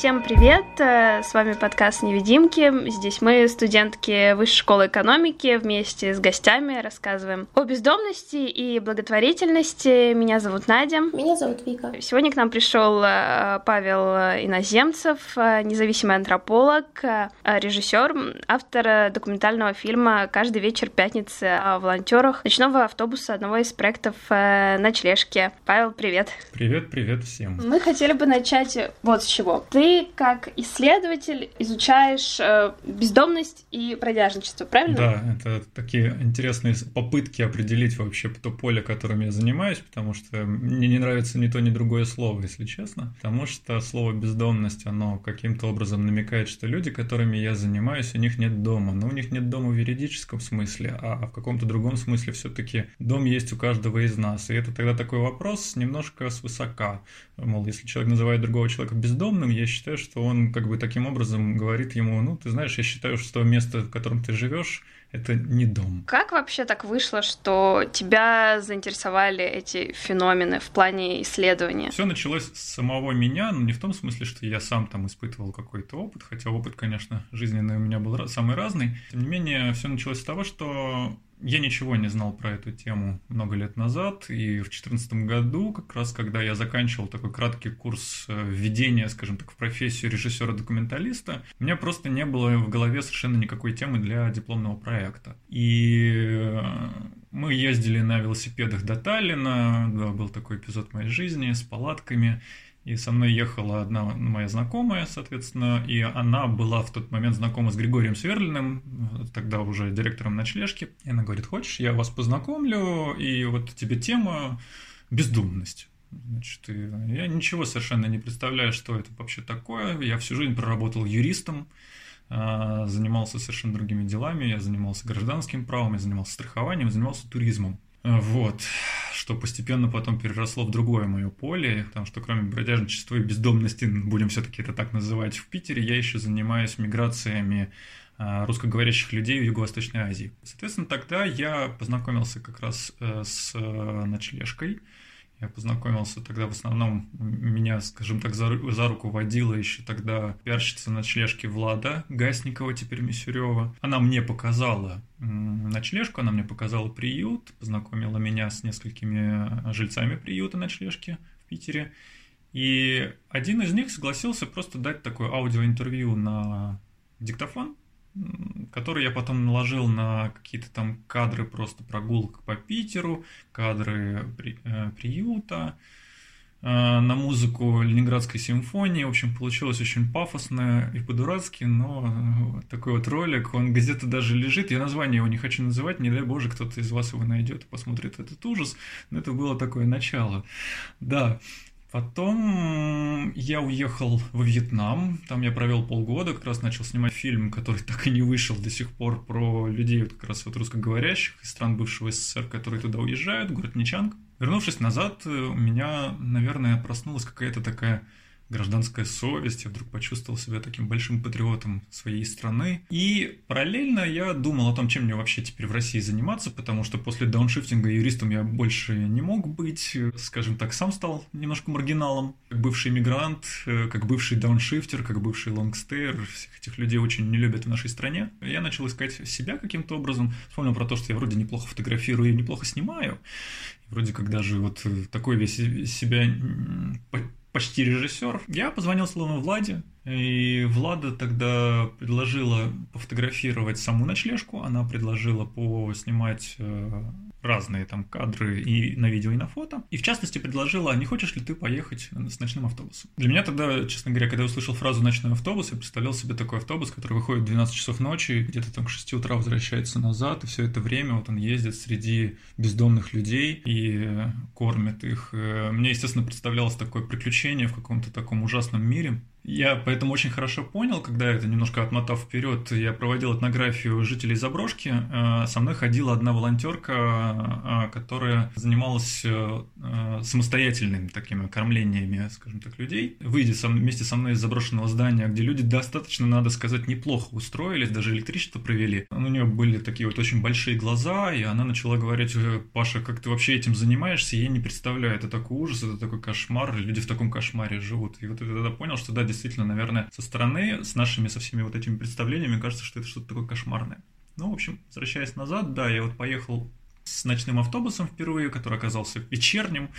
всем привет! Э, с вами подкаст «Невидимки». Здесь мы, студентки Высшей школы экономики, вместе с гостями рассказываем о бездомности и благотворительности. Меня зовут Надя. Меня зовут Вика. Сегодня к нам пришел э, Павел Иноземцев, э, независимый антрополог, режиссер, автор документального фильма «Каждый вечер пятницы» о волонтерах ночного автобуса одного из проектов «Ночлежки». Павел, привет! Привет, привет всем! Мы хотели бы начать вот с чего. Ты как исследователь изучаешь э, бездомность и бродяжничество, правильно? Да, это такие интересные попытки определить вообще то поле, которым я занимаюсь, потому что мне не нравится ни то, ни другое слово, если честно. Потому что слово бездомность, оно каким-то образом намекает, что люди, которыми я занимаюсь, у них нет дома. Но у них нет дома в юридическом смысле, а в каком-то другом смысле все-таки дом есть у каждого из нас. И это тогда такой вопрос немножко свысока. Мол, если человек называет другого человека бездомным, я считаю, что он как бы таким образом говорит ему, ну, ты знаешь, я считаю, что место, в котором ты живешь, это не дом. Как вообще так вышло, что тебя заинтересовали эти феномены в плане исследования? Все началось с самого меня, но не в том смысле, что я сам там испытывал какой-то опыт, хотя опыт, конечно, жизненный у меня был самый разный. Тем не менее, все началось с того, что я ничего не знал про эту тему много лет назад, и в 2014 году, как раз когда я заканчивал такой краткий курс э, введения, скажем так, в профессию режиссера-документалиста, у меня просто не было в голове совершенно никакой темы для дипломного проекта. И э, мы ездили на велосипедах до Таллина, да, был такой эпизод моей жизни с палатками, и со мной ехала одна моя знакомая, соответственно, и она была в тот момент знакома с Григорием Сверлиным, тогда уже директором ночлежки. И она говорит, хочешь, я вас познакомлю, и вот тебе тема бездумность. Значит, я ничего совершенно не представляю, что это вообще такое. Я всю жизнь проработал юристом, а, занимался совершенно другими делами. Я занимался гражданским правом, я занимался страхованием, занимался туризмом. Вот что постепенно потом переросло в другое мое поле, потому что кроме бродяжничества и бездомности, будем все-таки это так называть, в Питере, я еще занимаюсь миграциями а, русскоговорящих людей в Юго-Восточной Азии. Соответственно, тогда я познакомился как раз э, с э, ночлежкой, я познакомился тогда в основном, меня, скажем так, за, за руку водила еще тогда пиарщица ночлежки Влада Гасникова, теперь Мисюрева. Она мне показала ночлежку, она мне показала приют, познакомила меня с несколькими жильцами приюта ночлежки в Питере. И один из них согласился просто дать такое аудиоинтервью на диктофон, который я потом наложил на какие-то там кадры просто прогулок по Питеру, кадры при, э, приюта, э, на музыку Ленинградской симфонии. В общем, получилось очень пафосно и по-дурацки, но такой вот ролик, он где-то даже лежит. Я название его не хочу называть, не дай боже, кто-то из вас его найдет и посмотрит этот ужас. Но это было такое начало. Да, Потом я уехал во Вьетнам, там я провел полгода, как раз начал снимать фильм, который так и не вышел до сих пор, про людей вот как раз вот русскоговорящих из стран бывшего СССР, которые туда уезжают, город Ничанг. Вернувшись назад, у меня, наверное, проснулась какая-то такая гражданская совесть, я вдруг почувствовал себя таким большим патриотом своей страны. И параллельно я думал о том, чем мне вообще теперь в России заниматься, потому что после дауншифтинга юристом я больше не мог быть, скажем так, сам стал немножко маргиналом. Как бывший иммигрант, как бывший дауншифтер, как бывший лонгстейр, всех этих людей очень не любят в нашей стране. Я начал искать себя каким-то образом, вспомнил про то, что я вроде неплохо фотографирую и неплохо снимаю. Вроде как даже вот такой весь себя почти режиссер. Я позвонил Словну Владе, и Влада тогда предложила пофотографировать саму ночлежку, она предложила поснимать э, разные там кадры и на видео, и на фото. И в частности предложила, а не хочешь ли ты поехать с ночным автобусом? Для меня тогда, честно говоря, когда я услышал фразу «ночной автобус», я представлял себе такой автобус, который выходит в 12 часов ночи, где-то там к 6 утра возвращается назад, и все это время вот он ездит среди бездомных людей и кормит их. Э, мне, естественно, представлялось такое приключение в каком-то таком ужасном мире, я поэтому очень хорошо понял, когда это немножко отмотав вперед, я проводил этнографию жителей заброшки. Э, со мной ходила одна волонтерка, э, которая занималась э, самостоятельными такими кормлениями, скажем так, людей. Выйдя вместе со мной из заброшенного здания, где люди достаточно, надо сказать, неплохо устроились, даже электричество провели. У нее были такие вот очень большие глаза, и она начала говорить, Паша, как ты вообще этим занимаешься? Я не представляю, это такой ужас, это такой кошмар, люди в таком кошмаре живут. И вот я тогда понял, что да, действительно, наверное, со стороны, с нашими, со всеми вот этими представлениями, кажется, что это что-то такое кошмарное. Ну, в общем, возвращаясь назад, да, я вот поехал с ночным автобусом впервые, который оказался вечерним.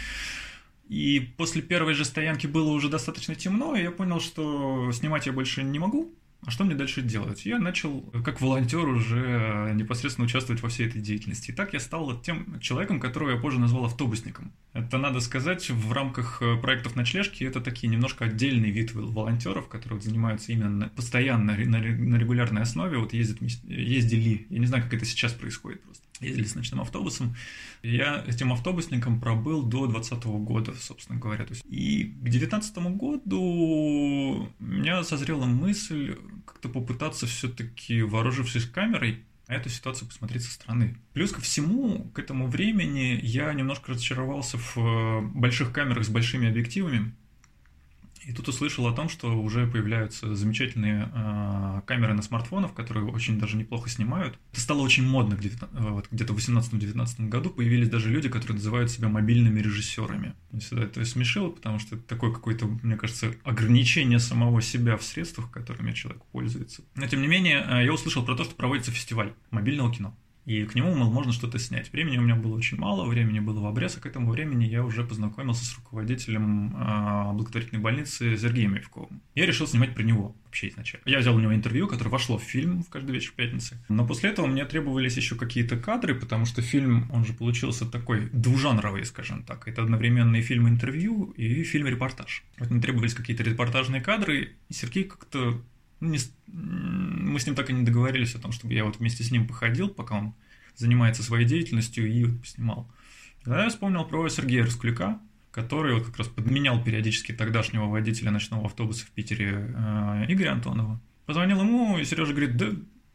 И после первой же стоянки было уже достаточно темно, и я понял, что снимать я больше не могу. А что мне дальше делать? Я начал, как волонтер, уже непосредственно участвовать во всей этой деятельности. И так я стал тем человеком, которого я позже назвал автобусником. Это, надо сказать, в рамках э, проектов ночлежки это такие немножко отдельный вид волонтеров, которые занимаются именно постоянно, на регулярной основе, вот ездят, ездили, я не знаю, как это сейчас происходит просто ездили с ночным автобусом. Я этим автобусником пробыл до 2020 года, собственно говоря. То есть, и к 2019 году у меня созрела мысль как-то попытаться все-таки, вооружившись камерой, на эту ситуацию посмотреть со стороны. Плюс ко всему, к этому времени я немножко разочаровался в э, больших камерах с большими объективами. И тут услышал о том, что уже появляются замечательные э, камеры на смартфонах, которые очень даже неплохо снимают. Это стало очень модно где-то, э, вот, где-то в 18-19 году. Появились даже люди, которые называют себя мобильными режиссерами. Всегда это смешило, потому что это такое какое-то, мне кажется, ограничение самого себя в средствах, которыми человек пользуется. Но тем не менее, э, я услышал про то, что проводится фестиваль мобильного кино и к нему можно что-то снять. Времени у меня было очень мало, времени было в обрез, а к этому времени я уже познакомился с руководителем э, благотворительной больницы Сергеем Евковым. Я решил снимать про него вообще изначально. Я взял у него интервью, которое вошло в фильм в каждый вечер пятницы. Но после этого мне требовались еще какие-то кадры, потому что фильм, он же получился такой двужанровый, скажем так. Это одновременно и фильм-интервью, и фильм-репортаж. Вот мне требовались какие-то репортажные кадры, и Сергей как-то ну, не, мы с ним так и не договорились о том, чтобы я вот вместе с ним походил, пока он занимается своей деятельностью, и вот поснимал. Тогда я вспомнил про Сергея Раскулика, который вот как раз подменял периодически тогдашнего водителя ночного автобуса в Питере э, Игоря Антонова. Позвонил ему, и Сережа говорит, да,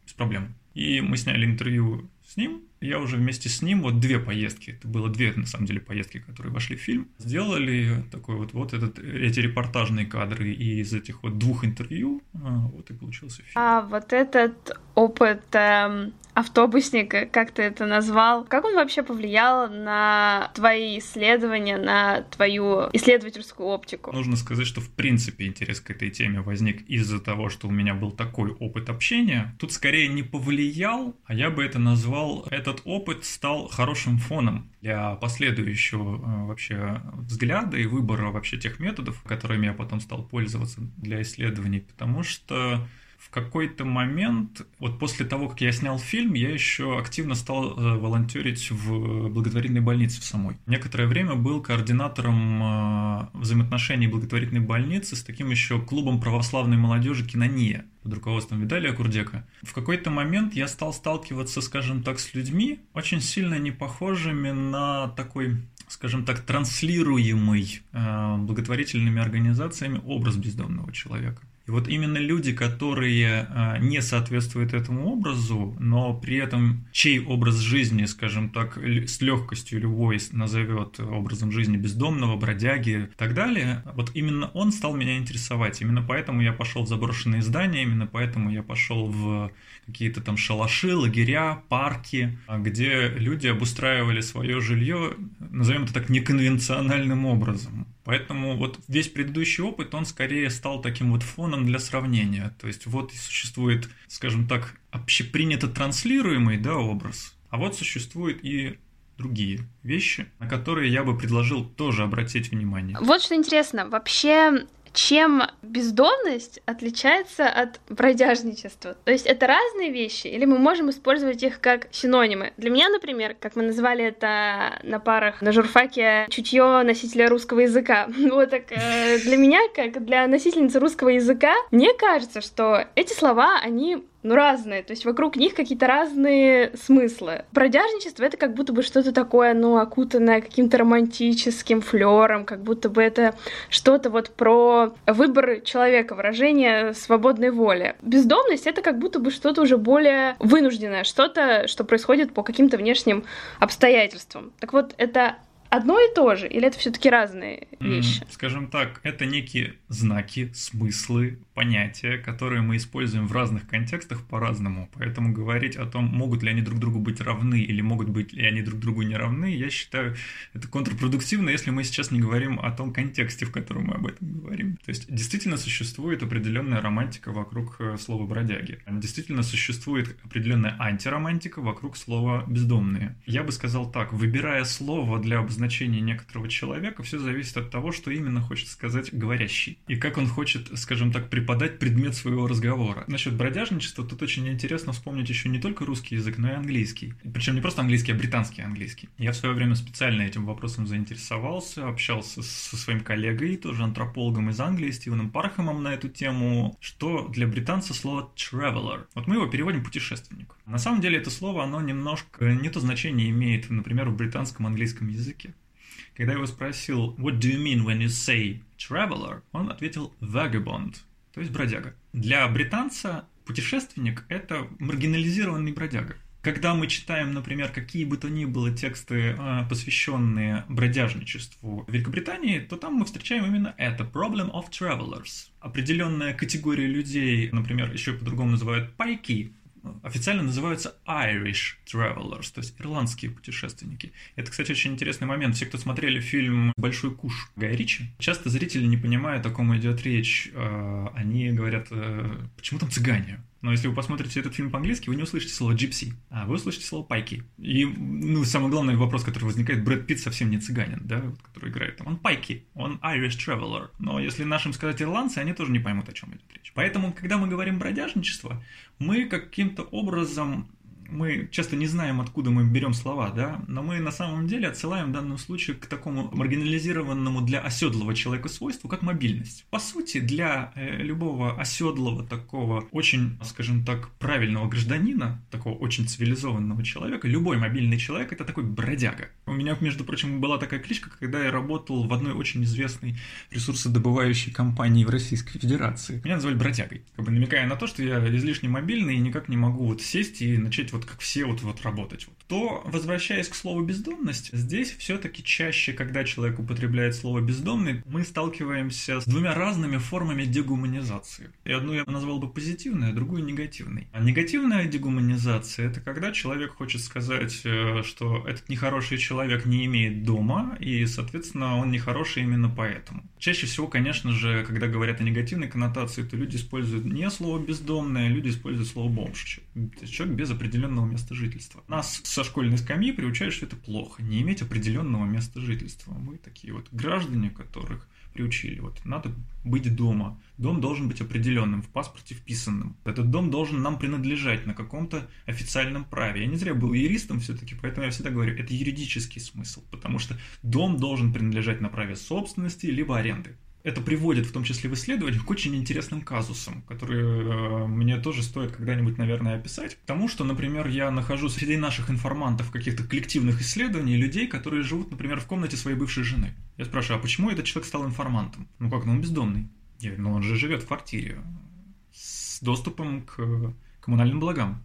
без проблем. И мы сняли интервью с ним, я уже вместе с ним, вот две поездки, это было две, на самом деле, поездки, которые вошли в фильм, сделали такой вот, вот этот, эти репортажные кадры и из этих вот двух интервью, а, вот и получился фильм. А вот этот опыт эм, автобусника, как ты это назвал, как он вообще повлиял на твои исследования, на твою исследовательскую оптику? Нужно сказать, что в принципе интерес к этой теме возник из-за того, что у меня был такой опыт общения. Тут скорее не повлиял, а я бы это назвал, этот опыт стал хорошим фоном для последующего э, вообще взгляда и выбора вообще тех методов, которыми я потом стал пользоваться для исследований, потому что в какой-то момент, вот после того, как я снял фильм, я еще активно стал э, волонтерить в благотворительной больнице в самой. Некоторое время был координатором э, взаимоотношений благотворительной больницы с таким еще клубом православной молодежи «Кинония» под руководством Видалия Курдека. В какой-то момент я стал сталкиваться, скажем так, с людьми, очень сильно не похожими на такой скажем так, транслируемый э, благотворительными организациями образ бездомного человека. И вот именно люди, которые а, не соответствуют этому образу, но при этом чей образ жизни, скажем так, с легкостью любой назовет образом жизни бездомного, бродяги и так далее, вот именно он стал меня интересовать. Именно поэтому я пошел в заброшенные здания, именно поэтому я пошел в какие-то там шалаши, лагеря, парки, где люди обустраивали свое жилье, назовем это так, неконвенциональным образом. Поэтому вот весь предыдущий опыт, он скорее стал таким вот фоном для сравнения. То есть вот существует, скажем так, общепринято транслируемый да, образ, а вот существует и другие вещи, на которые я бы предложил тоже обратить внимание. Вот что интересно, вообще чем бездомность отличается от бродяжничества? То есть это разные вещи, или мы можем использовать их как синонимы? Для меня, например, как мы назвали это на парах на журфаке, чутье носителя русского языка. Вот так э, для меня, как для носительницы русского языка, мне кажется, что эти слова, они ну, разные, то есть вокруг них какие-то разные смыслы. Бродяжничество — это как будто бы что-то такое, ну, окутанное каким-то романтическим флером, как будто бы это что-то вот про выбор человека, выражение свободной воли. Бездомность — это как будто бы что-то уже более вынужденное, что-то, что происходит по каким-то внешним обстоятельствам. Так вот, это одно и то же, или это все-таки разные вещи? Скажем так, это некие знаки, смыслы, понятия, которые мы используем в разных контекстах по-разному. Поэтому говорить о том, могут ли они друг другу быть равны или могут быть ли они друг другу не равны, я считаю, это контрпродуктивно, если мы сейчас не говорим о том контексте, в котором мы об этом говорим. То есть действительно существует определенная романтика вокруг э, слова бродяги. Действительно существует определенная антиромантика вокруг слова бездомные. Я бы сказал так, выбирая слово для обозначения некоторого человека, все зависит от того, что именно хочет сказать говорящий. И как он хочет, скажем так, преподать предмет своего разговора. Насчет бродяжничества тут очень интересно вспомнить еще не только русский язык, но и английский. Причем не просто английский, а британский английский. Я в свое время специально этим вопросом заинтересовался, общался со своим коллегой, тоже антропологом из Англии, Стивеном Пархамом на эту тему, что для британца слово traveler. Вот мы его переводим путешественник. На самом деле это слово, оно немножко не то значение имеет, например, в британском английском языке. Когда я его спросил, what do you mean when you say traveler, он ответил vagabond, то есть бродяга. Для британца путешественник – это маргинализированный бродяга. Когда мы читаем, например, какие бы то ни было тексты, а, посвященные бродяжничеству в Великобритании, то там мы встречаем именно это – problem of travelers. Определенная категория людей, например, еще по-другому называют пайки, официально называются Irish Travelers, то есть ирландские путешественники. Это, кстати, очень интересный момент. Все, кто смотрели фильм «Большой куш» Гая Ричи, часто зрители не понимают, о ком идет речь. А, они говорят, э, почему там цыгане? Но если вы посмотрите этот фильм по-английски, вы не услышите слово «джипси», а вы услышите слово «пайки». И, ну, самый главный вопрос, который возникает, Брэд Питт совсем не цыганин, да, который играет там. Он пайки, он Irish Traveler. Но если нашим сказать ирландцы, они тоже не поймут, о чем идет речь. Поэтому, когда мы говорим бродяжничество, мы каким-то образом мы часто не знаем, откуда мы берем слова, да, но мы на самом деле отсылаем в данном случае к такому маргинализированному для оседлого человека свойству, как мобильность. По сути, для э, любого оседлого такого очень, скажем так, правильного гражданина, такого очень цивилизованного человека, любой мобильный человек это такой бродяга. У меня, между прочим, была такая кличка, когда я работал в одной очень известной ресурсодобывающей компании в Российской Федерации. Меня называли бродягой, как бы намекая на то, что я излишне мобильный и никак не могу вот сесть и начать вот как все вот, вот работать. То, возвращаясь к слову бездомность, здесь все-таки чаще, когда человек употребляет слово бездомный, мы сталкиваемся с двумя разными формами дегуманизации. И одну я назвал бы позитивной, а другую негативной. А негативная дегуманизация – это когда человек хочет сказать, э, что этот нехороший человек не имеет дома, и, соответственно, он нехороший именно поэтому. Чаще всего, конечно же, когда говорят о негативной коннотации, то люди используют не слово бездомное, люди используют слово бомж. Человек без определенного места жительства. Нас со школьной скамьи приучают, что это плохо, не иметь определенного места жительства. Мы такие вот граждане, которых приучили. Вот надо быть дома. Дом должен быть определенным, в паспорте вписанным. Этот дом должен нам принадлежать на каком-то официальном праве. Я не зря был юристом все-таки, поэтому я всегда говорю, это юридический смысл, потому что дом должен принадлежать на праве собственности либо аренды это приводит, в том числе в исследованиях, к очень интересным казусам, которые э, мне тоже стоит когда-нибудь, наверное, описать. Потому что, например, я нахожу среди наших информантов каких-то коллективных исследований людей, которые живут, например, в комнате своей бывшей жены. Я спрашиваю, а почему этот человек стал информантом? Ну как, ну он бездомный. Я говорю, ну он же живет в квартире с доступом к коммунальным благам.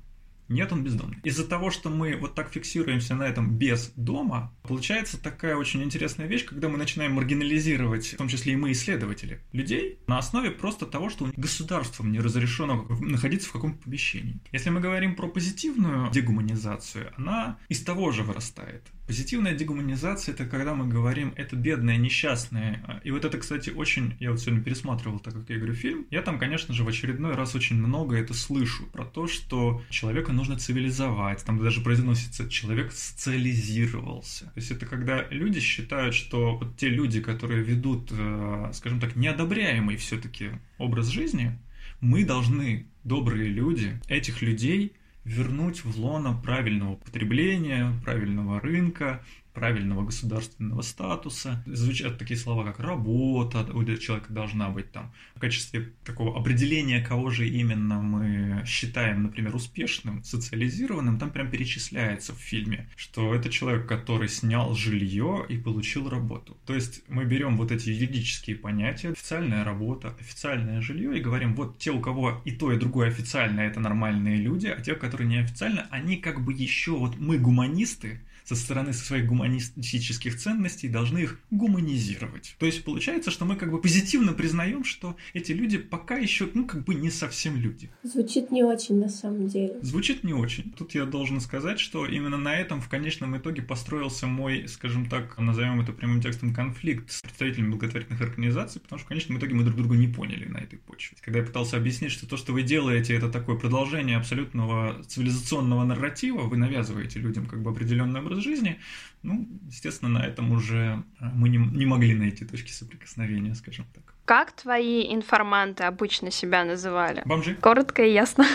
Нет, он бездомный. Из-за того, что мы вот так фиксируемся на этом без дома, получается такая очень интересная вещь, когда мы начинаем маргинализировать, в том числе и мы, исследователи, людей на основе просто того, что государством не разрешено находиться в каком-то помещении. Если мы говорим про позитивную дегуманизацию, она из того же вырастает. Позитивная дегуманизация – это когда мы говорим «это бедное, несчастное». И вот это, кстати, очень… Я вот сегодня пересматривал, так как я говорю, фильм. Я там, конечно же, в очередной раз очень много это слышу. Про то, что человека нужно цивилизовать. Там даже произносится «человек социализировался». То есть это когда люди считают, что вот те люди, которые ведут, э, скажем так, неодобряемый все-таки образ жизни, мы должны, добрые люди, этих людей вернуть в лоно правильного потребления, правильного рынка, правильного государственного статуса. Звучат такие слова, как работа у человека должна быть там. В качестве такого определения, кого же именно мы считаем, например, успешным, социализированным, там прям перечисляется в фильме, что это человек, который снял жилье и получил работу. То есть мы берем вот эти юридические понятия, официальная работа, официальное жилье, и говорим, вот те, у кого и то, и другое официальное, это нормальные люди, а те, которые неофициально, они как бы еще, вот мы гуманисты, со стороны своих гуманистических ценностей должны их гуманизировать. То есть получается, что мы как бы позитивно признаем, что эти люди пока еще, ну, как бы не совсем люди. Звучит не очень на самом деле. Звучит не очень. Тут я должен сказать, что именно на этом в конечном итоге построился мой, скажем так, назовем это прямым текстом, конфликт с представителями благотворительных организаций, потому что в конечном итоге мы друг друга не поняли на этой почве. Когда я пытался объяснить, что то, что вы делаете, это такое продолжение абсолютного цивилизационного нарратива, вы навязываете людям как бы определенный образ жизни, ну, естественно, на этом уже э, мы не, не могли найти точки соприкосновения, скажем так. Как твои информанты обычно себя называли? Бомжи. Коротко и ясно.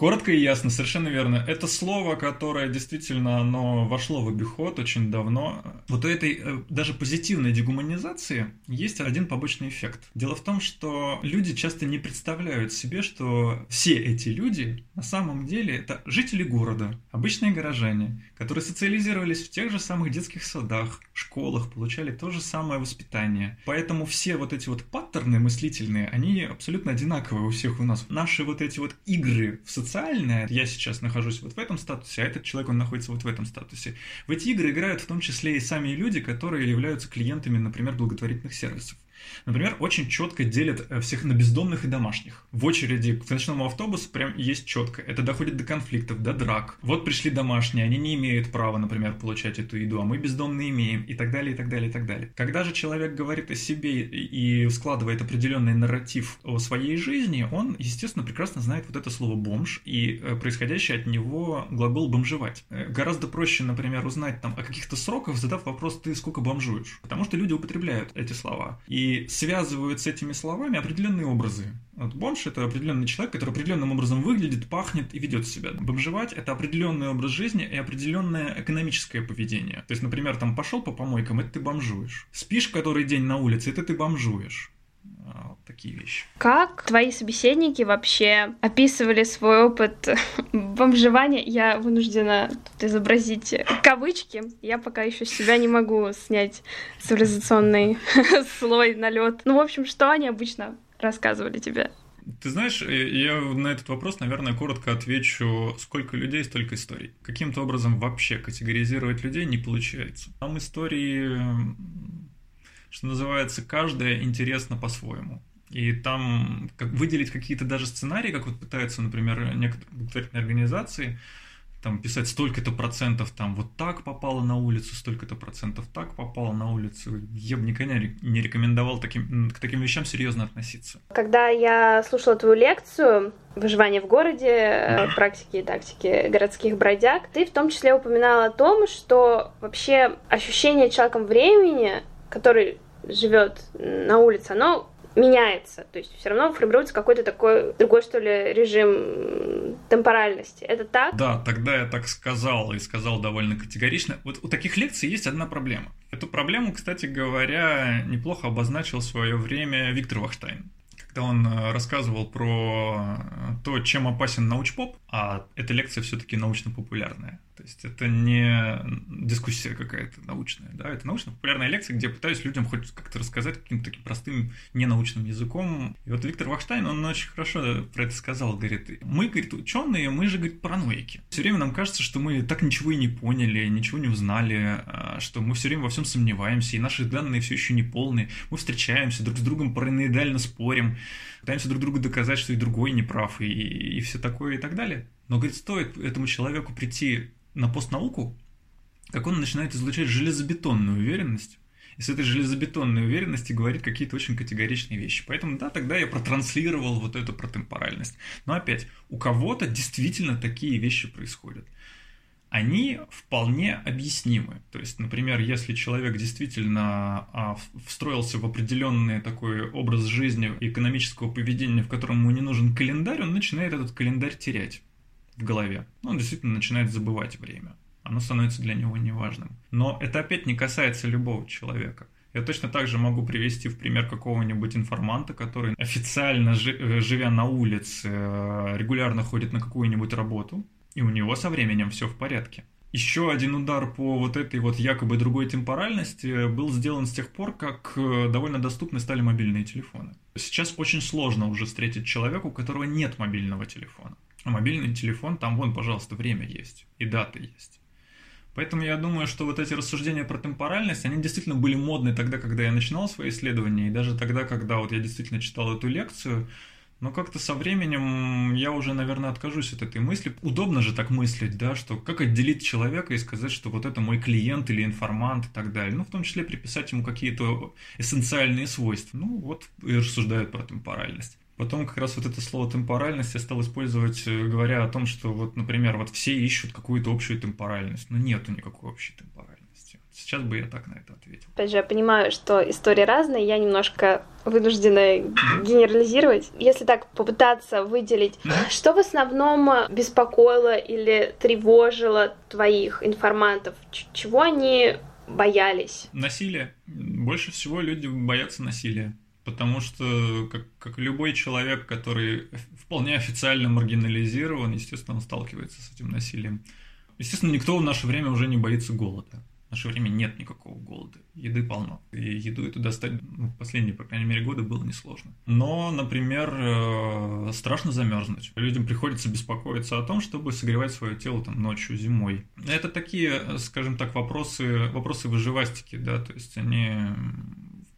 Коротко и ясно, совершенно верно. Это слово, которое действительно оно вошло в обиход очень давно. Вот у этой э, даже позитивной дегуманизации есть один побочный эффект. Дело в том, что люди часто не представляют себе, что все эти люди на самом деле это жители города, обычные горожане, которые социализировались в тех же самых детских садах, школах, получали то же самое воспитание. Поэтому все вот эти вот паттерны мыслительные, они абсолютно одинаковые у всех у нас. Наши вот эти вот игры в социальное, я сейчас нахожусь вот в этом статусе, а этот человек, он находится вот в этом статусе. В эти игры играют в том числе и сами люди, которые являются клиентами, например, благотворительных сервисов. Например, очень четко делят э, всех на бездомных и домашних. В очереди к ночному автобусу прям есть четко. Это доходит до конфликтов, до драк. Вот пришли домашние, они не имеют права, например, получать эту еду, а мы бездомные имеем, и так далее, и так далее, и так далее. Когда же человек говорит о себе и складывает определенный нарратив о своей жизни, он, естественно, прекрасно знает вот это слово «бомж» и э, происходящий от него глагол «бомжевать». Э, гораздо проще, например, узнать там о каких-то сроках, задав вопрос «ты сколько бомжуешь?», потому что люди употребляют эти слова. И связывают с этими словами определенные образы. Вот бомж – это определенный человек, который определенным образом выглядит, пахнет и ведет себя. Бомжевать – это определенный образ жизни и определенное экономическое поведение. То есть, например, там пошел по помойкам – это ты бомжуешь. Спишь который день на улице – это ты бомжуешь а, такие вещи. Как твои собеседники вообще описывали свой опыт бомжевания? Я вынуждена тут изобразить кавычки. Я пока еще с себя не могу снять цивилизационный слой, налет. Ну, в общем, что они обычно рассказывали тебе? Ты знаешь, я на этот вопрос, наверное, коротко отвечу, сколько людей, столько историй. Каким-то образом вообще категоризировать людей не получается. Там истории что называется, каждая интересна по-своему. И там как выделить какие-то даже сценарии, как вот пытаются, например, некоторые благотворительные организации, там писать столько-то процентов там вот так попало на улицу, столько-то процентов так попало на улицу. Я бы никогда не рекомендовал таким, к таким вещам серьезно относиться. Когда я слушала твою лекцию «Выживание в городе. Да. Практики и тактики городских бродяг», ты в том числе упоминала о том, что вообще ощущение человеком времени который живет на улице, оно меняется. То есть все равно формируется какой-то такой другой, что ли, режим темпоральности. Это так? Да, тогда я так сказал и сказал довольно категорично. Вот у таких лекций есть одна проблема. Эту проблему, кстати говоря, неплохо обозначил в свое время Виктор Вахштайн когда он э, рассказывал про то, чем опасен научпоп, а эта лекция все-таки научно-популярная. То есть это не дискуссия какая-то научная, да, это научно-популярная лекция, где я пытаюсь людям хоть как-то рассказать каким-то таким простым, ненаучным языком. И вот Виктор Вахштайн, он очень хорошо про это сказал, говорит, мы, говорит, ученые, мы же, говорит, параноики. Все время нам кажется, что мы так ничего и не поняли, ничего не узнали, а, что мы все время во всем сомневаемся, и наши данные все еще не полные. Мы встречаемся, друг с другом параноидально спорим, пытаемся друг другу доказать, что и другой не прав, и, и все такое, и так далее. Но, говорит, стоит этому человеку прийти на постнауку, как он начинает излучать железобетонную уверенность, и с этой железобетонной уверенности говорит какие-то очень категоричные вещи. Поэтому, да, тогда я протранслировал вот эту протемпоральность. Но опять, у кого-то действительно такие вещи происходят. Они вполне объяснимы. То есть, например, если человек действительно а, встроился в определенный такой образ жизни экономического поведения, в котором ему не нужен календарь, он начинает этот календарь терять в голове. Он действительно начинает забывать время. Оно становится для него неважным. Но это опять не касается любого человека. Я точно так же могу привести в пример какого-нибудь информанта, который официально, э, живя на улице, э, регулярно ходит на какую-нибудь работу, и у него со временем все в порядке. Еще один удар по вот этой вот якобы другой темпоральности был сделан с тех пор, как э, довольно доступны стали мобильные телефоны. Сейчас очень сложно уже встретить человека, у которого нет мобильного телефона. А мобильный телефон, там вон, пожалуйста, время есть и дата есть. Поэтому я думаю, что вот эти рассуждения про темпоральность, они действительно были модны тогда, когда я начинал свои исследования, и даже тогда, когда вот я действительно читал эту лекцию, но как-то со временем я уже, наверное, откажусь от этой мысли. Удобно же так мыслить, да, что как отделить человека и сказать, что вот это мой клиент или информант и так далее. Ну, в том числе приписать ему какие-то эссенциальные свойства. Ну, вот и рассуждают про темпоральность. Потом как раз вот это слово темпоральность я стал использовать, э, говоря о том, что вот, например, вот все ищут какую-то общую темпоральность. Но нету никакой общей темпоральности. Сейчас бы я так на это ответил. Опять же, я понимаю, что истории разные, я немножко вынуждена генерализировать. Если так попытаться выделить, что в основном беспокоило или тревожило твоих информантов? Чего они боялись? Насилие. Больше всего люди боятся насилия потому что, как, как любой человек, который вполне официально маргинализирован, естественно, он сталкивается с этим насилием. Естественно, никто в наше время уже не боится голода. В наше время нет никакого голода. Еды полно. И еду эту достать ну, последние, по крайней мере, годы было несложно. Но, например, э, страшно замерзнуть. Людям приходится беспокоиться о том, чтобы согревать свое тело там ночью, зимой. Это такие, скажем так, вопросы, вопросы выживастики, да, то есть они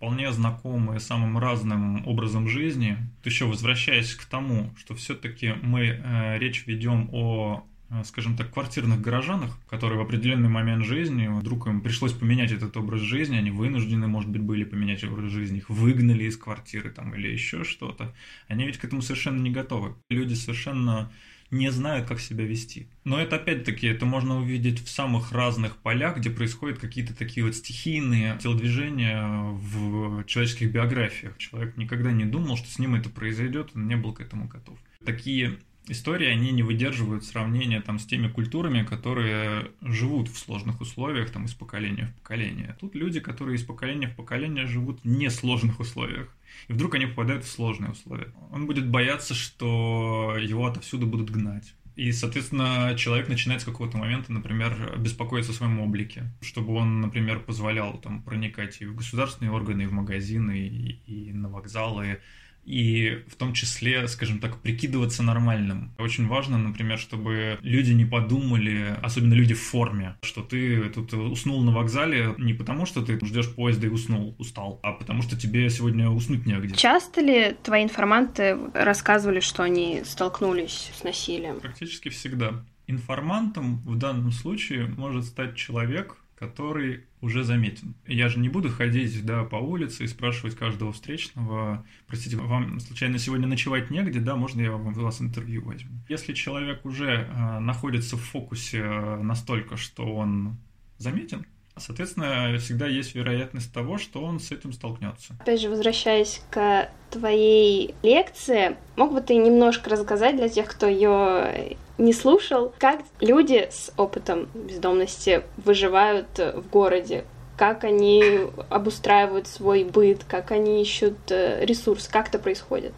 вполне знакомые самым разным образом жизни. Еще возвращаясь к тому, что все-таки мы э, речь ведем о э, скажем так, квартирных горожанах, которые в определенный момент жизни, вдруг им пришлось поменять этот образ жизни, они вынуждены, может быть, были поменять образ жизни, их выгнали из квартиры там или еще что-то, они ведь к этому совершенно не готовы. Люди совершенно не знают, как себя вести. Но это опять-таки, это можно увидеть в самых разных полях, где происходят какие-то такие вот стихийные телодвижения в человеческих биографиях. Человек никогда не думал, что с ним это произойдет, он не был к этому готов. Такие истории, они не выдерживают сравнения там с теми культурами, которые живут в сложных условиях там из поколения в поколение. Тут люди, которые из поколения в поколение живут в несложных условиях и вдруг они попадают в сложные условия. Он будет бояться, что его отовсюду будут гнать. И, соответственно, человек начинает с какого-то момента, например, беспокоиться о своем облике, чтобы он, например, позволял там проникать и в государственные органы, и в магазины, и, и на вокзалы, и в том числе, скажем так, прикидываться нормальным. Очень важно, например, чтобы люди не подумали, особенно люди в форме, что ты тут уснул на вокзале не потому, что ты ждешь поезда и уснул, устал, а потому что тебе сегодня уснуть негде. Часто ли твои информанты рассказывали, что они столкнулись с насилием? Практически всегда. Информантом в данном случае может стать человек, который уже заметен. Я же не буду ходить да, по улице и спрашивать каждого встречного, простите, вам случайно сегодня ночевать негде, да, можно я вам, вас интервью возьму. Если человек уже э, находится в фокусе э, настолько, что он заметен, Соответственно, всегда есть вероятность того, что он с этим столкнется. Опять же, возвращаясь к твоей лекции, мог бы ты немножко рассказать для тех, кто ее не слушал, как люди с опытом бездомности выживают в городе, как они обустраивают свой быт, как они ищут э, ресурс, как это происходит.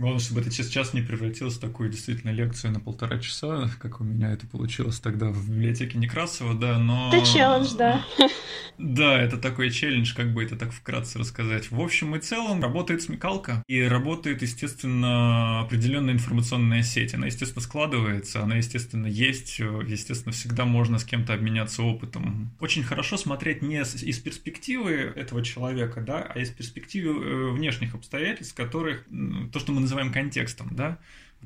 Главное, чтобы это сейчас не превратилось в такую действительно лекцию на полтора часа, как у меня это получилось тогда в библиотеке Некрасова, да, но... Это челлендж, да. Да, это такой челлендж, как бы это так вкратце рассказать. В общем и целом работает смекалка, и работает, естественно, определенная информационная сеть. Она, естественно, складывается, она, естественно, есть, естественно, всегда можно с кем-то обменяться опытом. Очень хорошо смотреть не из перспективы этого человека, да, а из перспективы э, внешних обстоятельств, которых, то, что мы называем контекстом, да.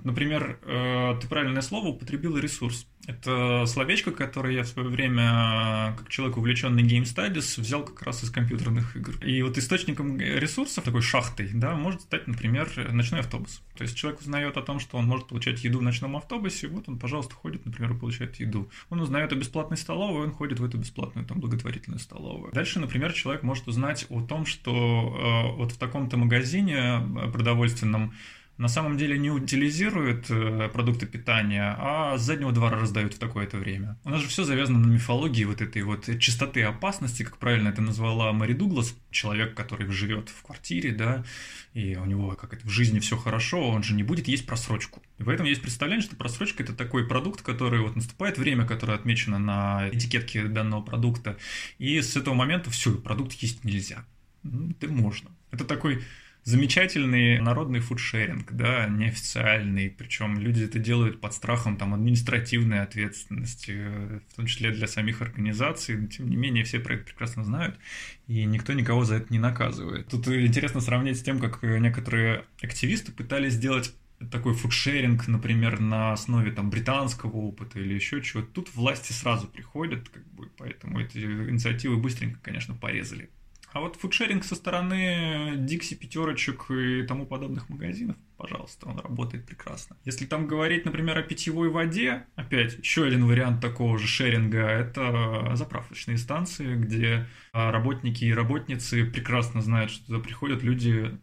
Например, э, ты правильное слово употребил ресурс. Это словечко, которое я в свое время, как человек, увлеченный Game Studies, взял как раз из компьютерных игр. И вот источником ресурсов, такой шахтой, да, может стать, например, ночной автобус. То есть человек узнает о том, что он может получать еду в ночном автобусе, вот он, пожалуйста, ходит, например, и получает еду. Он узнает о бесплатной столовой, он ходит в эту бесплатную, там, благотворительную столовую. Дальше, например, человек может узнать о том, что э, вот в таком-то магазине продовольственном на самом деле не утилизируют э, продукты питания, а с заднего двора раздают в такое-то время. У нас же все завязано на мифологии вот этой вот чистоты опасности, как правильно это назвала Мэри Дуглас, человек, который живет в квартире, да, и у него как это в жизни все хорошо, он же не будет есть просрочку. И поэтому есть представление, что просрочка это такой продукт, который вот наступает время, которое отмечено на этикетке данного продукта, и с этого момента все, продукт есть нельзя. Ну, это можно. Это такой замечательный народный фудшеринг, да, неофициальный, причем люди это делают под страхом там административной ответственности, в том числе для самих организаций, но тем не менее все про это прекрасно знают, и никто никого за это не наказывает. Тут интересно сравнить с тем, как некоторые активисты пытались сделать такой фудшеринг, например, на основе там британского опыта или еще чего-то, тут власти сразу приходят, как бы, поэтому эти инициативы быстренько, конечно, порезали. А вот фудшеринг со стороны Дикси, пятерочек и тому подобных магазинов, пожалуйста, он работает прекрасно. Если там говорить, например, о питьевой воде, опять еще один вариант такого же шеринга, это заправочные станции, где работники и работницы прекрасно знают, что туда приходят люди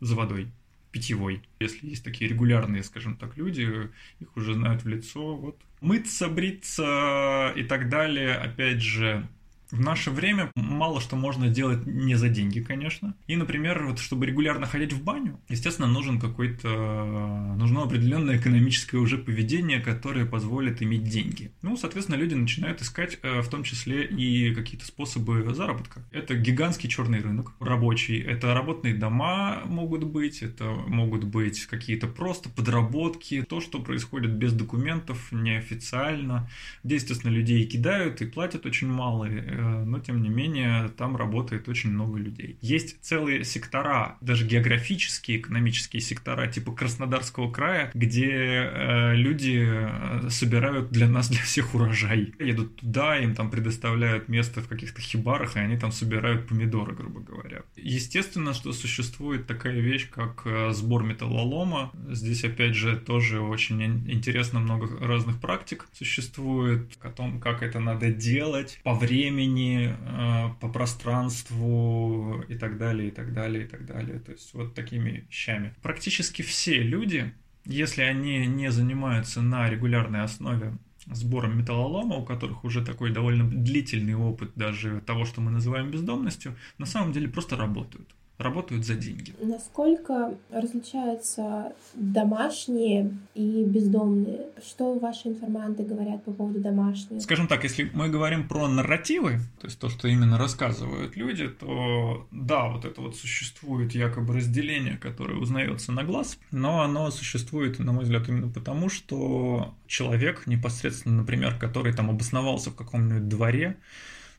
за водой питьевой. Если есть такие регулярные, скажем так, люди, их уже знают в лицо. Вот. Мыться, бриться и так далее, опять же, в наше время мало что можно делать не за деньги, конечно. И, например, вот чтобы регулярно ходить в баню, естественно, нужен какой-то, нужно определенное экономическое уже поведение, которое позволит иметь деньги. Ну, соответственно, люди начинают искать э, в том числе и какие-то способы заработка. Это гигантский черный рынок рабочий, это работные дома могут быть, это могут быть какие-то просто подработки, то, что происходит без документов, неофициально, где, естественно, людей кидают и платят очень мало, э, но тем не менее там работает очень много людей. Есть целые сектора, даже географические, экономические сектора, типа Краснодарского края, где э, люди э, собирают для нас, для всех урожай. Едут туда, им там предоставляют место в каких-то хибарах, и они там собирают помидоры, грубо говоря. Естественно, что существует такая вещь, как сбор металлолома. Здесь, опять же, тоже очень интересно много разных практик существует о том, как это надо делать по времени, времени, э, по пространству и так далее, и так далее, и так далее. То есть вот такими вещами. Практически все люди, если они не занимаются на регулярной основе сбором металлолома, у которых уже такой довольно длительный опыт даже того, что мы называем бездомностью, на самом деле просто работают работают за деньги. Насколько различаются домашние и бездомные? Что ваши информанты говорят по поводу домашних? Скажем так, если мы говорим про нарративы, то есть то, что именно рассказывают люди, то да, вот это вот существует якобы разделение, которое узнается на глаз, но оно существует, на мой взгляд, именно потому, что человек непосредственно, например, который там обосновался в каком-нибудь дворе,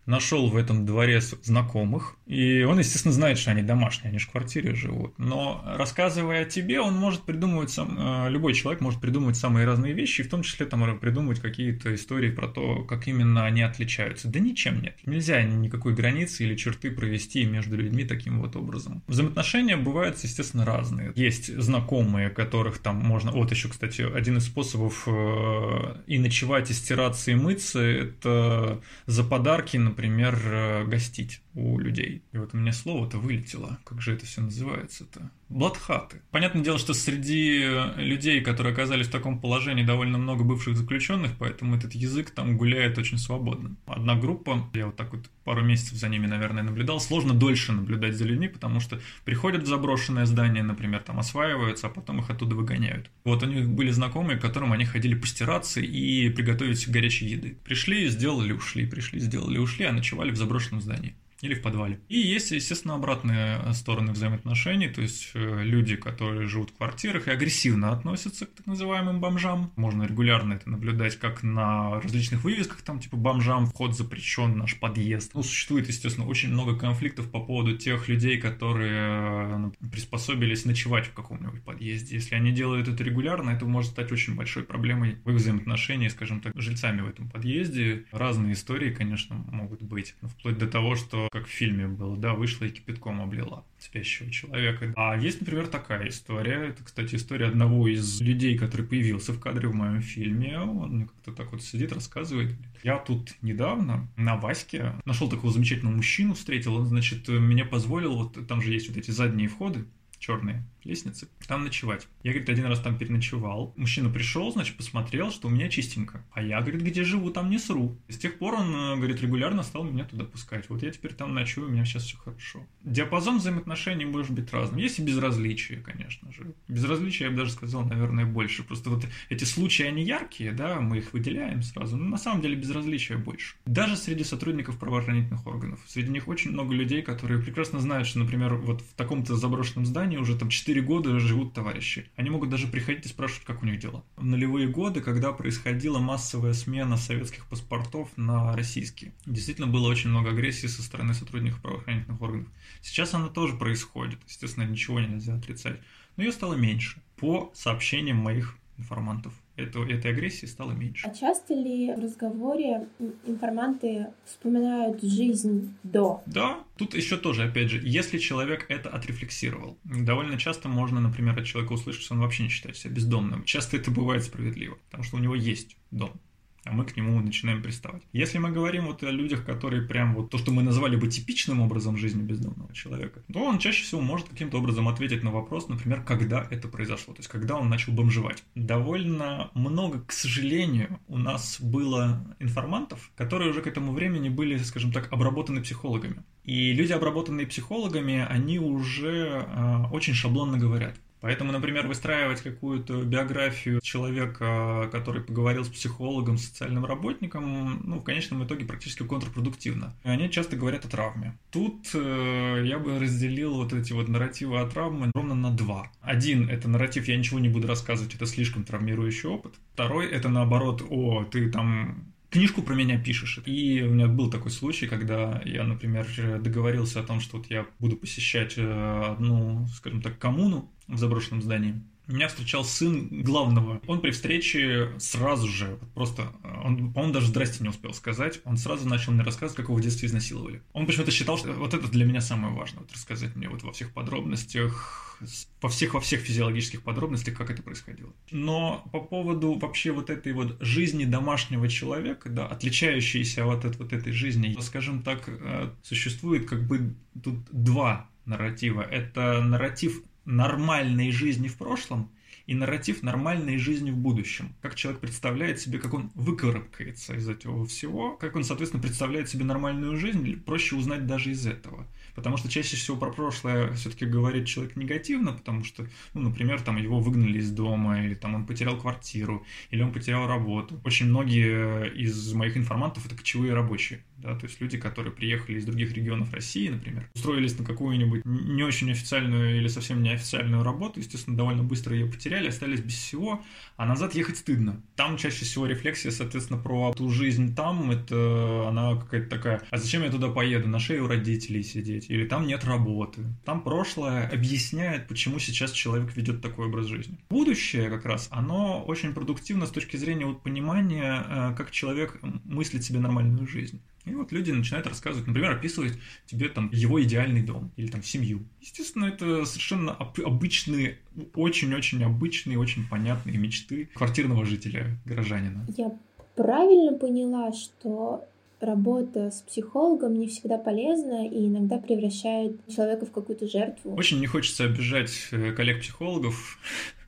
нашел в этом дворе знакомых, и он, естественно, знает, что они домашние, они же в квартире живут. Но рассказывая о тебе, он может придумывать сам, э, любой человек может придумывать самые разные вещи, в том числе там придумывать какие-то истории про то, как именно они отличаются. Да ничем нет. Нельзя никакой границы или черты провести между людьми таким вот образом. Взаимоотношения бывают, естественно, разные. Есть знакомые, которых там можно... Вот еще, кстати, один из способов э, и ночевать, и стираться, и мыться, это за подарки, например, э, гостить у людей. И вот у меня слово-то вылетело. Как же это все называется-то? Бладхаты. Понятное дело, что среди людей, которые оказались в таком положении, довольно много бывших заключенных, поэтому этот язык там гуляет очень свободно. Одна группа, я вот так вот пару месяцев за ними, наверное, наблюдал, сложно дольше наблюдать за людьми, потому что приходят в заброшенное здание, например, там осваиваются, а потом их оттуда выгоняют. Вот у них были знакомые, к которым они ходили постираться и приготовить горячей еды. Пришли, сделали, ушли, пришли, сделали, ушли, а ночевали в заброшенном здании или в подвале. И есть, естественно, обратные стороны взаимоотношений, то есть э, люди, которые живут в квартирах и агрессивно относятся к так называемым бомжам. Можно регулярно это наблюдать как на различных вывесках, там типа бомжам вход запрещен, наш подъезд. Ну, существует, естественно, очень много конфликтов по поводу тех людей, которые э, приспособились ночевать в каком-нибудь подъезде. Если они делают это регулярно, это может стать очень большой проблемой в их взаимоотношении, скажем так, с жильцами в этом подъезде. Разные истории, конечно, могут быть, вплоть до того, что как в фильме было, да, вышла и кипятком облила спящего человека. А есть, например, такая история. Это, кстати, история одного из людей, который появился в кадре в моем фильме. Он как-то так вот сидит, рассказывает. Я тут недавно на Ваське нашел такого замечательного мужчину, встретил. Он, значит, меня позволил, вот там же есть вот эти задние входы, черные лестницы, там ночевать. Я, говорит, один раз там переночевал. Мужчина пришел, значит, посмотрел, что у меня чистенько. А я, говорит, где живу, там не сру. И с тех пор он, э, говорит, регулярно стал меня туда пускать. Вот я теперь там ночую, у меня сейчас все хорошо. Диапазон взаимоотношений может быть разным. Есть и безразличие, конечно же. Безразличие, я бы даже сказал, наверное, больше. Просто вот эти случаи, они яркие, да, мы их выделяем сразу. Но на самом деле безразличия больше. Даже среди сотрудников правоохранительных органов. Среди них очень много людей, которые прекрасно знают, что, например, вот в таком-то заброшенном здании уже там 4 года живут товарищи. Они могут даже приходить и спрашивать, как у них дела. В нулевые годы, когда происходила массовая смена советских паспортов на российские, действительно было очень много агрессии со стороны сотрудников правоохранительных органов. Сейчас она тоже происходит, естественно, ничего нельзя отрицать. Но ее стало меньше по сообщениям моих информантов это, этой агрессии стало меньше. А часто ли в разговоре информанты вспоминают жизнь до? Да, тут еще тоже, опять же, если человек это отрефлексировал. Довольно часто можно, например, от человека услышать, что он вообще не считает себя бездомным. Часто это бывает справедливо, потому что у него есть дом а мы к нему начинаем приставать. Если мы говорим вот о людях, которые прям вот то, что мы назвали бы типичным образом жизни бездомного человека, то он чаще всего может каким-то образом ответить на вопрос, например, когда это произошло, то есть когда он начал бомжевать. Довольно много, к сожалению, у нас было информантов, которые уже к этому времени были, скажем так, обработаны психологами. И люди, обработанные психологами, они уже э, очень шаблонно говорят. Поэтому, например, выстраивать какую-то биографию человека, который поговорил с психологом, социальным работником, ну, в конечном итоге практически контрпродуктивно. И они часто говорят о травме. Тут э, я бы разделил вот эти вот нарративы о травме ровно на два. Один — это нарратив «я ничего не буду рассказывать, это слишком травмирующий опыт». Второй — это наоборот «о, ты там книжку про меня пишешь. И у меня был такой случай, когда я, например, договорился о том, что вот я буду посещать э, одну, скажем так, коммуну в заброшенном здании. Меня встречал сын главного. Он при встрече сразу же, просто, он, по-моему, даже здрасте не успел сказать, он сразу начал мне рассказывать, как его в детстве изнасиловали. Он почему-то считал, что вот это для меня самое важное, вот рассказать мне вот во всех подробностях, во всех, во всех физиологических подробностях, как это происходило. Но по поводу вообще вот этой вот жизни домашнего человека, да, отличающейся от, от вот этой жизни, скажем так, э, существует как бы тут два нарратива. Это нарратив нормальной жизни в прошлом и нарратив нормальной жизни в будущем. Как человек представляет себе, как он выкарабкается из этого всего, как он, соответственно, представляет себе нормальную жизнь, проще узнать даже из этого. Потому что чаще всего про прошлое все-таки говорит человек негативно, потому что, ну, например, там его выгнали из дома, или там он потерял квартиру, или он потерял работу. Очень многие из моих информантов это кочевые рабочие да, то есть люди, которые приехали из других регионов России, например, устроились на какую-нибудь не очень официальную или совсем неофициальную работу, естественно, довольно быстро ее потеряли, остались без всего, а назад ехать стыдно. Там чаще всего рефлексия, соответственно, про ту жизнь там, это она какая-то такая, а зачем я туда поеду, на шее у родителей сидеть, или там нет работы. Там прошлое объясняет, почему сейчас человек ведет такой образ жизни. Будущее как раз, оно очень продуктивно с точки зрения вот понимания, э, как человек мыслит себе нормальную жизнь. И вот люди начинают рассказывать, например, описывать тебе там его идеальный дом или там семью. Естественно, это совершенно обычные, очень-очень обычные, очень понятные мечты квартирного жителя, горожанина. Я правильно поняла, что работа с психологом не всегда полезна и иногда превращает человека в какую-то жертву. Очень не хочется обижать э, коллег-психологов,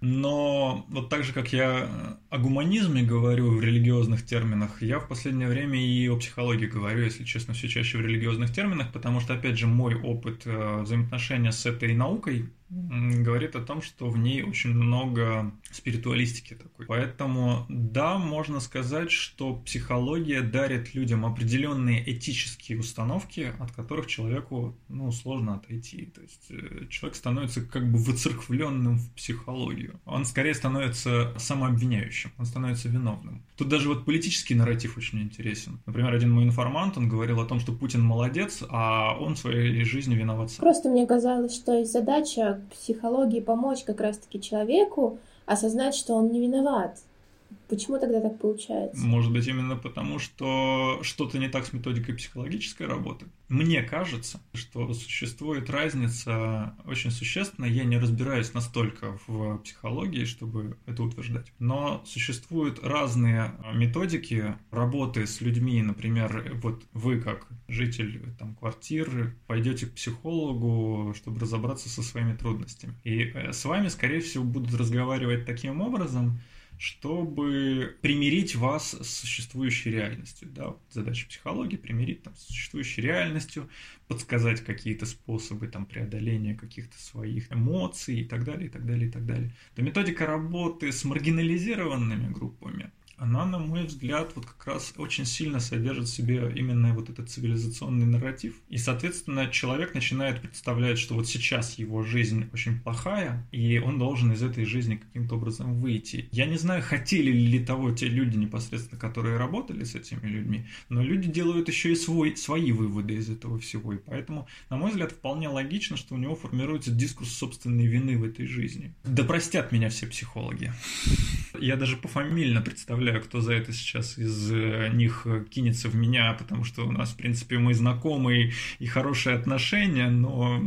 но вот так же, как я о гуманизме говорю в религиозных терминах, я в последнее время и о психологии говорю, если честно, все чаще в религиозных терминах, потому что, опять же, мой опыт э, взаимоотношения с этой наукой говорит о том, что в ней очень много спиритуалистики такой. Поэтому, да, можно сказать, что психология дарит людям определенные этические установки, от которых человеку, ну, сложно отойти. То есть э, человек становится как бы выцерквленным в психологию. Он скорее становится самообвиняющим, он становится виновным. Тут даже вот политический нарратив очень интересен. Например, один мой информант, он говорил о том, что Путин молодец, а он в своей жизни виноват сам. Просто мне казалось, что есть задача психологии помочь как раз-таки человеку осознать, что он не виноват. Почему тогда так получается? Может быть, именно потому, что что-то не так с методикой психологической работы. Мне кажется, что существует разница очень существенная. Я не разбираюсь настолько в психологии, чтобы это утверждать. Но существуют разные методики работы с людьми. Например, вот вы как житель там, квартиры пойдете к психологу, чтобы разобраться со своими трудностями. И э, с вами, скорее всего, будут разговаривать таким образом, чтобы примирить вас с существующей реальностью. Да? Задача психологии – примирить там, с существующей реальностью, подсказать какие-то способы там, преодоления каких-то своих эмоций и так далее, и так далее, и так далее. То методика работы с маргинализированными группами, она, на мой взгляд, вот как раз очень сильно содержит в себе именно вот этот цивилизационный нарратив. И, соответственно, человек начинает представлять, что вот сейчас его жизнь очень плохая, и он должен из этой жизни каким-то образом выйти. Я не знаю, хотели ли того те люди непосредственно, которые работали с этими людьми, но люди делают еще и свой, свои выводы из этого всего. И поэтому, на мой взгляд, вполне логично, что у него формируется дискурс собственной вины в этой жизни. Да простят меня все психологи. Я даже пофамильно представляю, кто за это сейчас из э, них кинется в меня, потому что у нас, в принципе, мы знакомые и хорошие отношения, но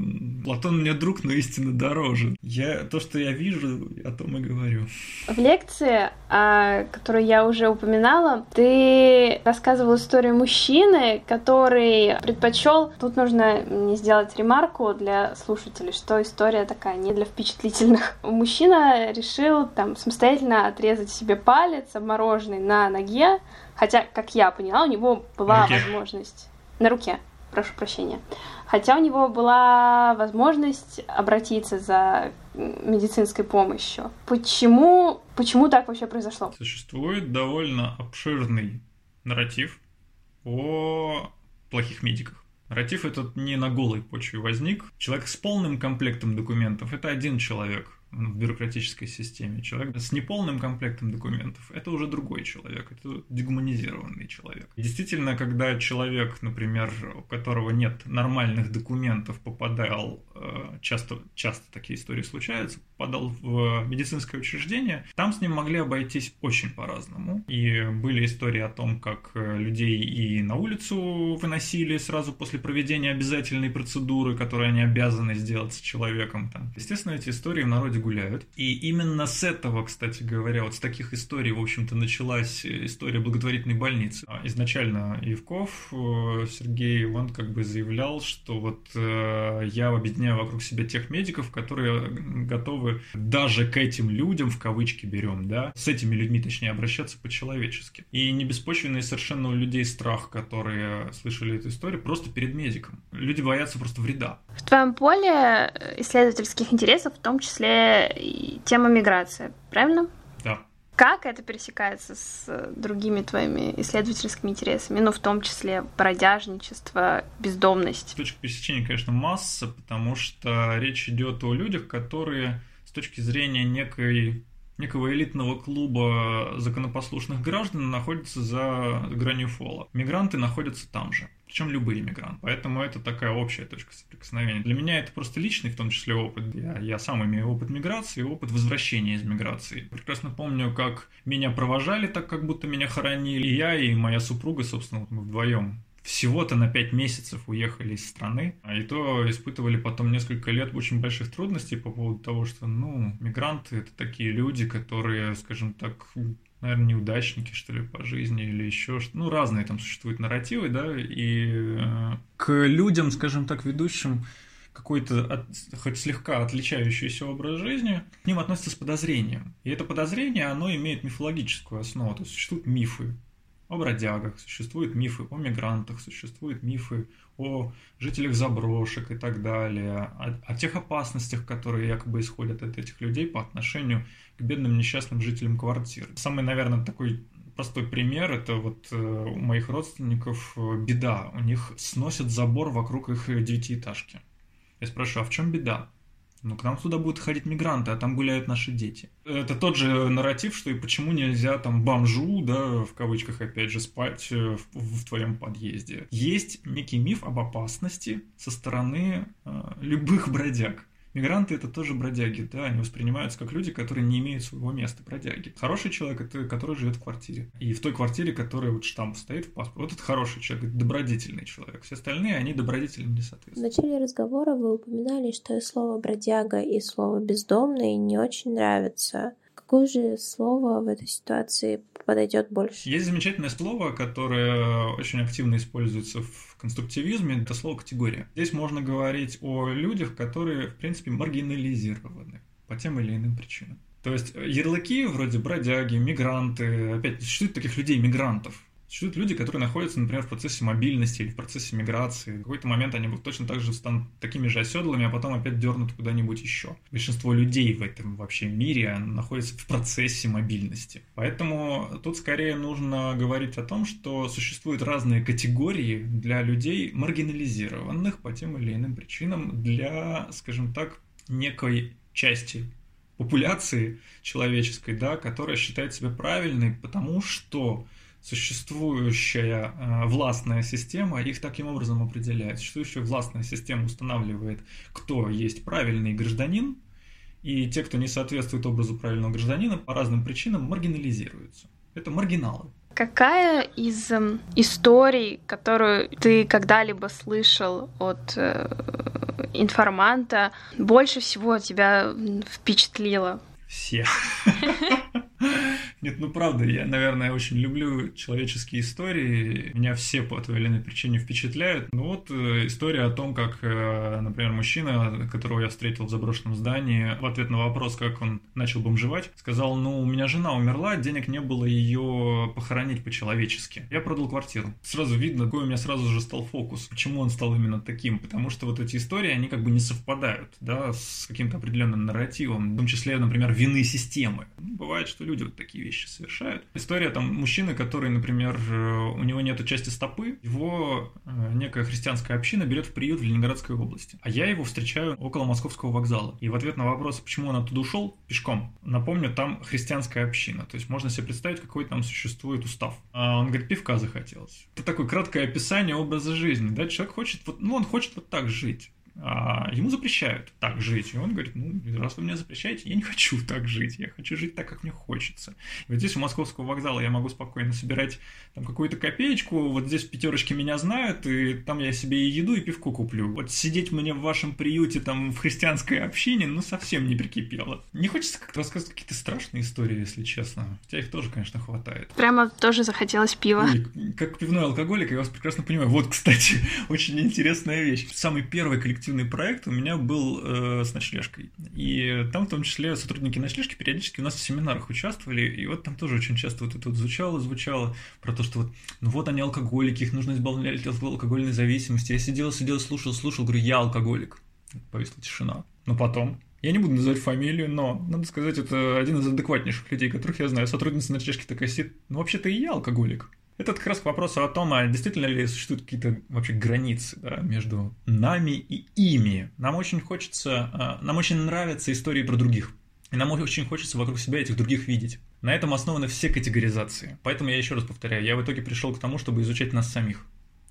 Платон мне друг, но истинно дороже. Я, то, что я вижу, о том и говорю. В лекции, о которой я уже упоминала, ты рассказывал историю мужчины, который предпочел... Тут нужно мне сделать ремарку для слушателей, что история такая не для впечатлительных. Мужчина решил там самостоятельно отрезать себе палец обмороженный на ноге, хотя, как я поняла, у него была возможность на руке, прошу прощения. Хотя у него была возможность обратиться за медицинской помощью. Почему, почему так вообще произошло? Существует довольно обширный нарратив о плохих медиках. Нарратив этот не на голой почве возник. Человек с полным комплектом документов – это один человек в бюрократической системе. Человек с неполным комплектом документов – это уже другой человек, это дегуманизированный человек. Действительно, когда человек, например, у которого нет нормальных документов, попадал, э, часто, часто такие истории случаются, попадал в медицинское учреждение, там с ним могли обойтись очень по-разному. И были истории о том, как э, людей и на улицу выносили сразу после проведения обязательной процедуры, которую они обязаны сделать с человеком. Там. Естественно, эти истории в народе гуляют. И именно с этого, кстати говоря, вот с таких историй, в общем-то, началась история благотворительной больницы. А изначально Евков э, Сергей, он как бы заявлял, что вот э, я объединяю вокруг себя тех медиков, которые готовы даже к этим людям, в кавычки берем, да, с этими людьми, точнее, обращаться по-человечески. И не беспочвенный совершенно у людей страх, которые слышали эту историю, просто перед медиком. Люди боятся просто вреда. В твоем поле исследовательских интересов в том числе тема миграции, правильно? Да. Как это пересекается с другими твоими исследовательскими интересами, ну, в том числе бродяжничество, бездомность? Точка пересечения, конечно, масса, потому что речь идет о людях, которые с точки зрения некой некого элитного клуба законопослушных граждан находятся за гранью фола. Мигранты находятся там же причем любые мигранты. Поэтому это такая общая точка соприкосновения. Для меня это просто личный, в том числе, опыт. Я, я сам имею опыт миграции и опыт возвращения из миграции. Прекрасно помню, как меня провожали так, как будто меня хоронили. И я и моя супруга, собственно, мы вдвоем всего-то на пять месяцев уехали из страны, а и то испытывали потом несколько лет очень больших трудностей по поводу того, что, ну, мигранты — это такие люди, которые, скажем так, наверное, неудачники, что ли, по жизни или еще что Ну, разные там существуют нарративы, да, и э, к людям, скажем так, ведущим какой-то от, хоть слегка отличающийся образ жизни, к ним относятся с подозрением. И это подозрение, оно имеет мифологическую основу, то есть существуют мифы о бродягах, существуют мифы о мигрантах, существуют мифы о жителях заброшек и так далее, о, о тех опасностях, которые якобы исходят от этих людей по отношению к бедным несчастным жителям квартир. Самый, наверное, такой простой пример, это вот э, у моих родственников э, беда, у них сносят забор вокруг их девятиэтажки. Я спрашиваю, а в чем беда? Ну, к нам туда будут ходить мигранты, а там гуляют наши дети. Это тот же нарратив, что и почему нельзя там бомжу, да, в кавычках опять же, спать э, в, в твоем подъезде. Есть некий миф об опасности со стороны э, любых бродяг. Мигранты это тоже бродяги, да, они воспринимаются как люди, которые не имеют своего места, бродяги. Хороший человек это который живет в квартире. И в той квартире, которая вот штамп стоит в паспорте. Вот это хороший человек, добродетельный человек. Все остальные, они добродетельным не соответствуют. В начале разговора вы упоминали, что слово бродяга, и слово бездомный не очень нравятся. Какое же слово в этой ситуации подойдет больше? Есть замечательное слово, которое очень активно используется в конструктивизме это слово категория. Здесь можно говорить о людях, которые, в принципе, маргинализированы по тем или иным причинам. То есть ярлыки вроде бродяги, мигранты, опять существует таких людей, мигрантов. Существуют люди, которые находятся, например, в процессе мобильности или в процессе миграции. В какой-то момент они будут точно так же станут такими же оседлыми, а потом опять дернут куда-нибудь еще. Большинство людей в этом вообще мире находится в процессе мобильности. Поэтому тут скорее нужно говорить о том, что существуют разные категории для людей маргинализированных по тем или иным причинам для, скажем так, некой части популяции человеческой, да, которая считает себя правильной, потому что существующая э, властная система их таким образом определяет. Существующая властная система устанавливает, кто есть правильный гражданин, и те, кто не соответствует образу правильного гражданина, по разным причинам маргинализируются. Это маргиналы. Какая из э, историй, которую ты когда-либо слышал от э, информанта, больше всего тебя впечатлила? Все. Нет, ну правда, я, наверное, очень люблю человеческие истории. Меня все по той или иной причине впечатляют. Ну вот э, история о том, как, э, например, мужчина, которого я встретил в заброшенном здании, в ответ на вопрос, как он начал бомжевать, сказал, ну, у меня жена умерла, денег не было ее похоронить по-человечески. Я продал квартиру. Сразу видно, какой у меня сразу же стал фокус. Почему он стал именно таким? Потому что вот эти истории, они как бы не совпадают, да, с каким-то определенным нарративом, в том числе, например, вины системы. Бывает, что люди вот такие вещи совершают. История там мужчины, который, например, э, у него нету части стопы, его э, некая христианская община берет в приют в Ленинградской области. А я его встречаю около московского вокзала. И в ответ на вопрос, почему он оттуда ушел, пешком, напомню, там христианская община. То есть можно себе представить, какой там существует устав. А он говорит, пивка захотелось. Это такое краткое описание образа жизни. Да? Человек хочет, вот, ну он хочет вот так жить ему запрещают так жить. И он говорит, ну, раз вы мне запрещаете, я не хочу так жить, я хочу жить так, как мне хочется. И вот здесь у Московского вокзала я могу спокойно собирать там какую-то копеечку, вот здесь в пятерочке меня знают, и там я себе и еду, и пивку куплю. Вот сидеть мне в вашем приюте, там, в христианской общине, ну, совсем не прикипело. Не хочется как-то рассказывать какие-то страшные истории, если честно. Хотя их тоже, конечно, хватает. Прямо тоже захотелось пива. И, как пивной алкоголик, я вас прекрасно понимаю. Вот, кстати, очень интересная вещь. Самый первый коллектив коллективный проект у меня был э, с ночлежкой. И там, в том числе, сотрудники ночлежки периодически у нас в семинарах участвовали, и вот там тоже очень часто вот это вот звучало, звучало про то, что вот, ну вот они алкоголики, их нужно избавлять от алкогольной зависимости. Я сидел, сидел, слушал, слушал, говорю, я алкоголик. Повисла тишина. Но потом, я не буду называть фамилию, но, надо сказать, это один из адекватнейших людей, которых я знаю. Сотрудница ночлежки такая сидит, ну вообще-то и я алкоголик. Это как раз к вопросу о том, а действительно ли существуют какие-то вообще границы да, между нами и ими. Нам очень хочется, а, нам очень нравятся истории про других. И нам очень хочется вокруг себя этих других видеть. На этом основаны все категоризации. Поэтому я еще раз повторяю, я в итоге пришел к тому, чтобы изучать нас самих,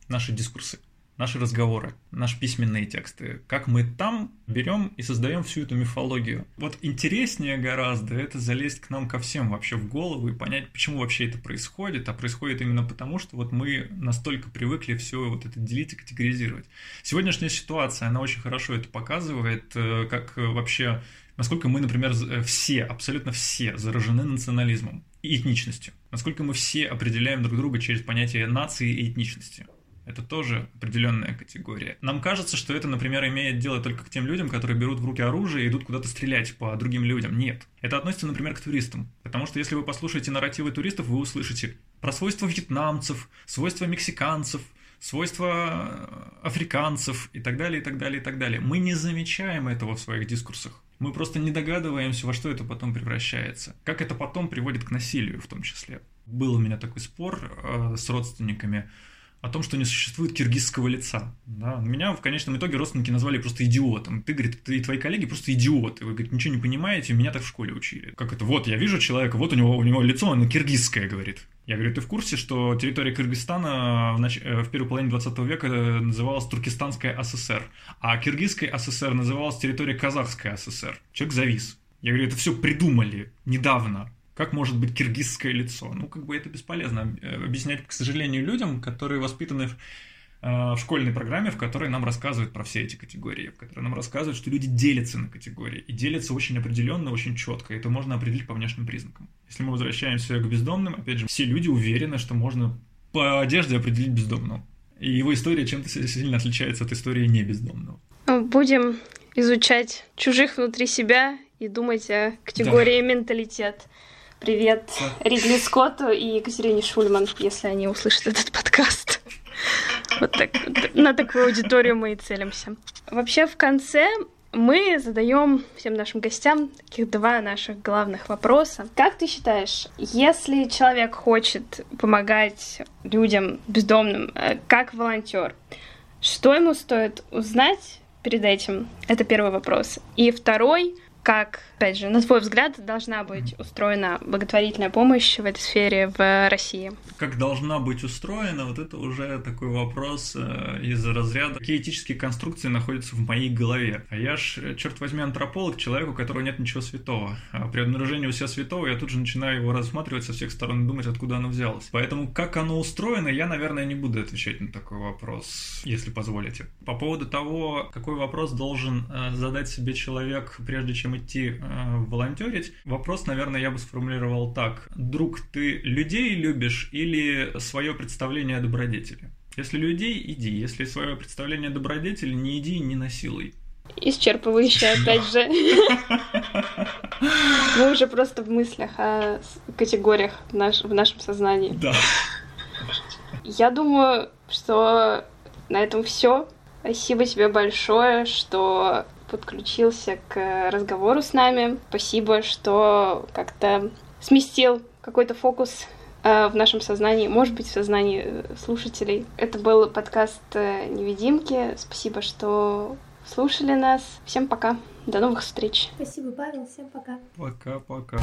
наши дискурсы наши разговоры, наши письменные тексты, как мы там берем и создаем всю эту мифологию. Вот интереснее гораздо это залезть к нам ко всем вообще в голову и понять, почему вообще это происходит, а происходит именно потому, что вот мы настолько привыкли все вот это делить и категоризировать. Сегодняшняя ситуация, она очень хорошо это показывает, э, как вообще насколько мы, например, э, все, абсолютно все заражены национализмом и этничностью. Насколько мы все определяем друг друга через понятие нации и этничности. Это тоже определенная категория. Нам кажется, что это, например, имеет дело только к тем людям, которые берут в руки оружие и идут куда-то стрелять по другим людям. Нет. Это относится, например, к туристам. Потому что если вы послушаете нарративы туристов, вы услышите про свойства вьетнамцев, свойства мексиканцев, свойства африканцев и так далее, и так далее, и так далее. Мы не замечаем этого в своих дискурсах. Мы просто не догадываемся, во что это потом превращается. Как это потом приводит к насилию в том числе. Был у меня такой спор э, с родственниками о том, что не существует киргизского лица. Да? Меня в конечном итоге родственники назвали просто идиотом. Ты, говорит, ты и твои коллеги просто идиоты. Вы, говорит, ничего не понимаете, меня так в школе учили. Как это? Вот, я вижу человека, вот у него, у него лицо, оно киргизское, говорит. Я говорю, ты в курсе, что территория Кыргызстана в, нач... Э, в первой половине 20 века называлась Туркестанская ССР, а Киргизская ССР называлась территория Казахская ССР. Человек завис. Я говорю, это все придумали недавно. Как может быть киргизское лицо? Ну, как бы это бесполезно э, объяснять, к сожалению, людям, которые воспитаны в, э, в школьной программе, в которой нам рассказывают про все эти категории, в которой нам рассказывают, что люди делятся на категории. И делятся очень определенно, очень четко. Это можно определить по внешним признакам. Если мы возвращаемся к бездомным, опять же, все люди уверены, что можно по одежде определить бездомного. И его история чем-то сильно отличается от истории не бездомного. Будем изучать чужих внутри себя и думать о категории да. менталитет. Привет Ридли Скотту и Екатерине Шульман, если они услышат этот подкаст. Вот так, на такую аудиторию мы и целимся. Вообще, в конце мы задаем всем нашим гостям таких два наших главных вопроса. Как ты считаешь, если человек хочет помогать людям бездомным э, как волонтер, что ему стоит узнать перед этим? Это первый вопрос. И второй, как, опять же, на твой взгляд, должна быть устроена благотворительная помощь в этой сфере в России? Как должна быть устроена, вот это уже такой вопрос э, из разряда, какие этические конструкции находятся в моей голове. А я ж, черт возьми, антрополог, человек, у которого нет ничего святого. А при обнаружении у себя святого я тут же начинаю его рассматривать со всех сторон и думать, откуда оно взялось. Поэтому как оно устроено, я, наверное, не буду отвечать на такой вопрос, если позволите. По поводу того, какой вопрос должен э, задать себе человек, прежде чем идти э, волонтерить, вопрос, наверное, я бы сформулировал так. Друг, ты людей любишь или свое представление о добродетели? Если людей, иди. Если свое представление о добродетели, не иди, не насилуй. Исчерпывающе, опять же. Мы уже просто в мыслях о категориях в нашем сознании. Да. Я думаю, что на этом все. Спасибо тебе большое, что подключился к разговору с нами. Спасибо, что как-то сместил какой-то фокус э, в нашем сознании, может быть, в сознании э, слушателей. Это был подкаст э, «Невидимки». Спасибо, что слушали нас. Всем пока. До новых встреч. Спасибо, Павел. Всем пока. Пока-пока.